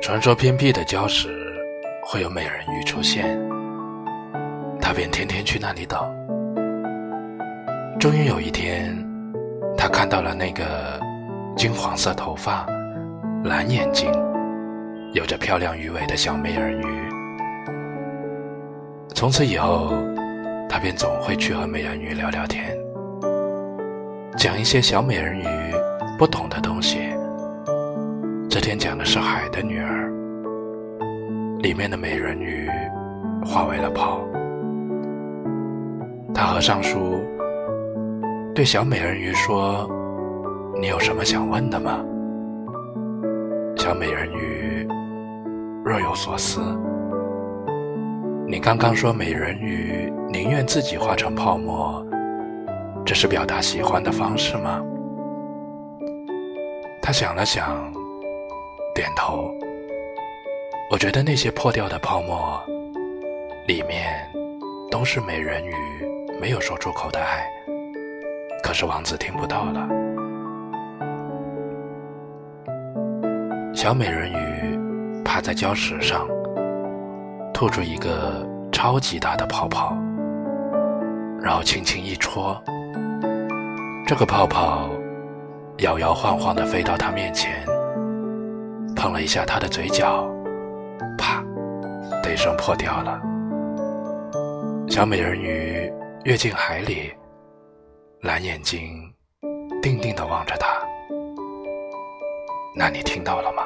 传说偏僻的礁石会有美人鱼出现，他便天天去那里等。终于有一天，他看到了那个金黄色头发、蓝眼睛、有着漂亮鱼尾的小美人鱼。从此以后，他便总会去和美人鱼聊聊天，讲一些小美人鱼不懂的东西。这天讲的是《海的女儿》，里面的美人鱼化为了泡。他合上书，对小美人鱼说：“你有什么想问的吗？”小美人鱼若有所思：“你刚刚说美人鱼宁愿自己化成泡沫，这是表达喜欢的方式吗？”他想了想。点头。我觉得那些破掉的泡沫，里面都是美人鱼没有说出口的爱。可是王子听不到了。小美人鱼趴在礁石上，吐出一个超级大的泡泡，然后轻轻一戳，这个泡泡摇摇晃晃地飞到他面前。碰了一下他的嘴角，啪的一声破掉了。小美人鱼跃进海里，蓝眼睛定定地望着他。那你听到了吗？